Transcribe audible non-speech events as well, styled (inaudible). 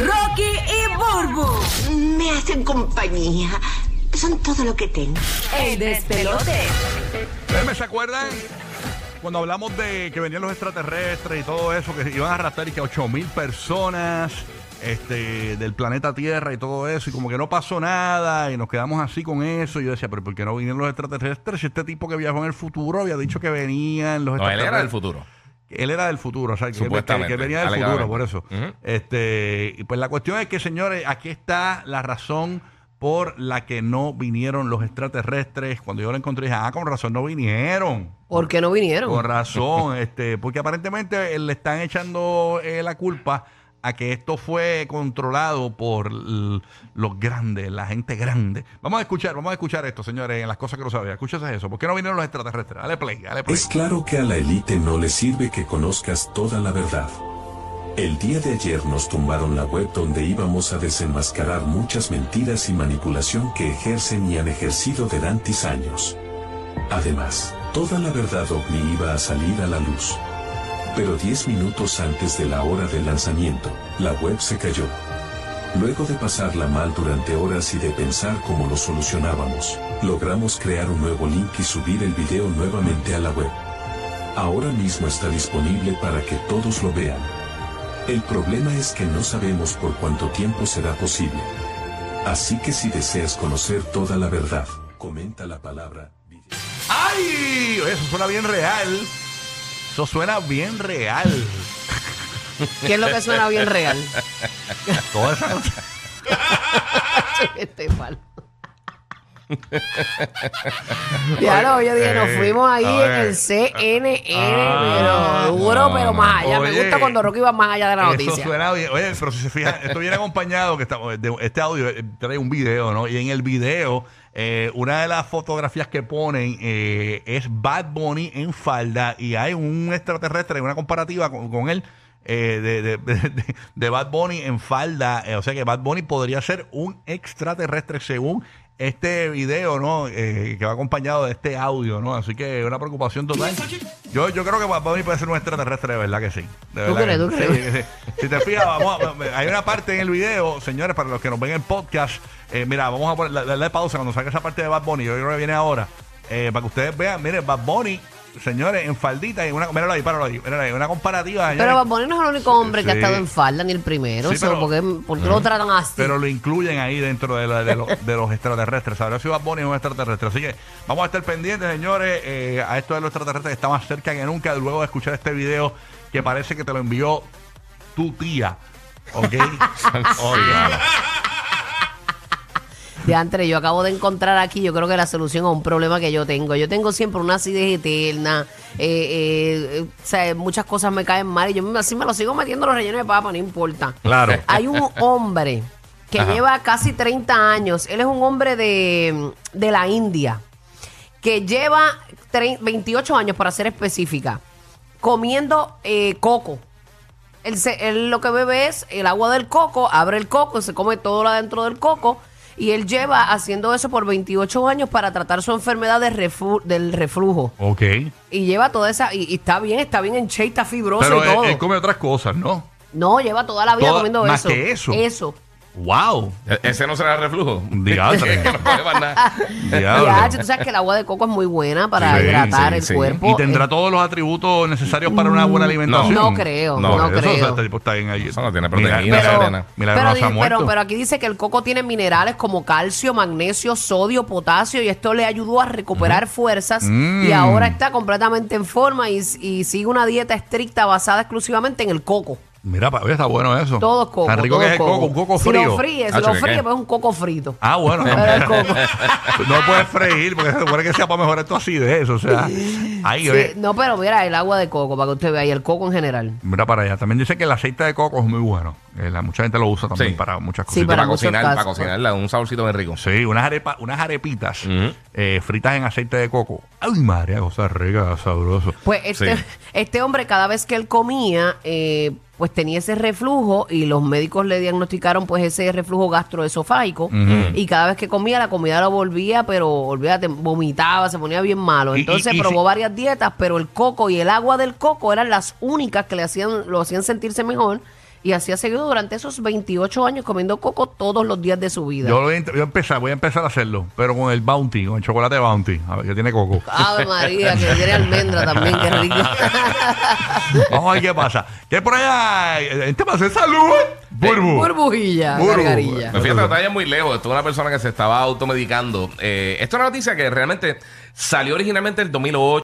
Rocky y Burbu. Me hacen compañía. Son todo lo que tengo. El despelote. ¿Ustedes se acuerdan? Cuando hablamos de que venían los extraterrestres y todo eso, que iban a arrastrar y que 8 mil personas este, del planeta Tierra y todo eso, y como que no pasó nada, y nos quedamos así con eso. Y yo decía, pero ¿por qué no vinieron los extraterrestres? Si este tipo que viajó en el futuro había dicho que venían los No, él extraterrestres. era del futuro. Él era del futuro, o sea, que, que, que venía del futuro, por eso. Este, y pues la cuestión es que, señores, aquí está la razón por la que no vinieron los extraterrestres. Cuando yo lo encontré, dije, ah, con razón no vinieron. ¿Por qué no vinieron? Con razón, (laughs) este, porque aparentemente le están echando eh, la culpa a que esto fue controlado por los grandes, la gente grande. Vamos a escuchar, vamos a escuchar esto, señores, en las cosas que no sabía. Escúchese eso. ¿Por qué no vinieron los extraterrestres? Dale play, dale play. Es claro que a la élite no le sirve que conozcas toda la verdad. El día de ayer nos tumbaron la web donde íbamos a desenmascarar muchas mentiras y manipulación que ejercen y han ejercido durante años. Además, toda la verdad ovni iba a salir a la luz. Pero 10 minutos antes de la hora del lanzamiento, la web se cayó. Luego de pasarla mal durante horas y de pensar cómo lo solucionábamos, logramos crear un nuevo link y subir el video nuevamente a la web. Ahora mismo está disponible para que todos lo vean. El problema es que no sabemos por cuánto tiempo será posible. Así que si deseas conocer toda la verdad, comenta la palabra. ¡Ay! Eso suena bien real. Eso suena bien real. ¿Qué es lo que suena bien real? Toda esa (laughs) este palo. (laughs) ya lo, yo dije, nos Eh, fuimos ahí en el CNN, Ah, pero duro, no, pero más allá. Me gusta cuando Rocky va más allá de la Eso noticia. suena bien. Oye, pero si se fijan, esto viene acompañado, que estamos, de este audio eh, trae un video, ¿no? Y en el video, eh, una de las fotografías que ponen eh, es Bad Bunny en falda y hay un extraterrestre, una comparativa con, con él. eh, de, de- de- de Bad Bunny en falda, eh, o sea que Bad Bunny podría ser un extraterrestre según este video, ¿no? Eh, que va acompañado de este audio, ¿no? Así que una preocupación total. Yo, yo creo que Bad Bunny puede ser un extraterrestre, de verdad que sí. De ¿Tú crees? que ¿Tú sí. crees? Sí, sí, sí. Si te fijas, vamos a- hay una parte en el video, señores, para los que nos ven en podcast. eh, mira, vamos a poner, la- darle pausa cuando salga esa parte de Bad Bunny. Yo creo que viene ahora. eh, para que ustedes vean, miren, Bad Bunny, señores, en faldita y una, míralo ahí, páralo ahí, míralo ahí, una comparativa. Pero. Bad Bunny no es el único hombre que ha estado en falda, ni el primero. Sí, pero- ¿Por qué, por qué lo tratan así? Pero lo incluyen ahí dentro de, la- de los- de los extraterrestres. Sabrá si Bad Bunny es un extraterrestre. Así que vamos a estar pendientes, señores, eh, a esto de los extraterrestres que está más cerca que nunca luego de escuchar este video que parece que te lo envió tu tía. ¿Ok? (laughs) Ok. De antes, yo acabo de encontrar aquí, yo creo que la solución a un problema que yo tengo. Yo tengo siempre una acidez eterna, eh, eh, eh, o sea, muchas cosas me caen mal y yo así me lo sigo metiendo los rellenos de papa, no importa. Claro. Hay un hombre que Ajá. lleva casi 30 años, él es un hombre de, de la India, que lleva tre- 28 años, para ser específica, comiendo coco. Él, se- él lo que bebe es el agua del coco, abre el coco, se come todo lo adentro del coco. Y él lleva haciendo eso por 28 años para tratar su enfermedad de reflu- del reflujo. Ok. Y lleva toda esa. Y, y está bien, está bien en shape, está fibroso Pero y él, todo. él come otras cosas, ¿no? No, lleva toda la vida Toda- comiendo más eso. que eso. Eso. ¡Wow! E- Ese no será reflujo. Diantre. (laughs) que no puede más nada. Diablo. Ya, tú sabes que el agua de coco es muy buena para Sí, hidratar sí, el sí. cuerpo. ¿Y tendrá Eh, todos los atributos necesarios para una buena alimentación? No creo, no eso, creo. o sea, este tipo está bien ahí. Eso no tiene proteína, milagro pero, no se ha di- muerto. pero, pero aquí dice que el coco tiene minerales como calcio, magnesio, sodio, potasio y esto le ayudó a recuperar fuerzas Mm. y ahora está completamente en forma y, y sigue una dieta estricta basada exclusivamente en el coco. Mira, pa- oye, está bueno eso. Todo coco. Tan rico todo que es el coco, un coco Si frío. lo fríes, si Hacho, lo ¿qué fríes, pues es un coco frito. Ah, bueno. Pero es coco. (laughs) no puedes freír porque se supone que sea para mejorar tu acidez. O sea, ahí Sí, no, pero mira, el agua de coco, para que usted vea, y el coco en general. Mira para allá. También dice que el aceite de coco es muy bueno. Eh, la- mucha gente lo usa también Sí. para muchas Sí, cosas. para para muchos cocinar, para casos. cocinarla, un saborcito bien rico. Sí, unas, arepa, unas arepitas Ujú. eh, fritas en aceite de coco. Ay, María, cosa rica, sabroso. Pues este, Sí. este hombre, cada vez que él comía, eh, pues tenía ese reflujo y los médicos le diagnosticaron pues ese reflujo gastroesofágico. Y cada vez que comía la comida lo volvía, pero olvídate, vomitaba, se ponía bien malo. Entonces y- y probó varias dietas, pero el coco y el agua del coco eran las únicas que le hacían, lo hacían sentirse mejor y así ha seguido durante esos 28 años comiendo coco todos los días de su vida. Yo, lo voy a, a empezar, voy a empezar a hacerlo, pero con el Bounty, con el chocolate Bounty, a ver, que tiene coco. Ave María, que tiene almendra también, qué rico. (laughs) Vamos a ver qué pasa. ¿Qué por allá? ¿En temas de salud? Burbu. Burbujilla, Burbu. gargarilla. Me fíjate, está ya muy lejos. Esto es una persona que se estaba automedicando. Eh, esto es una noticia que realmente salió originalmente en el 2008.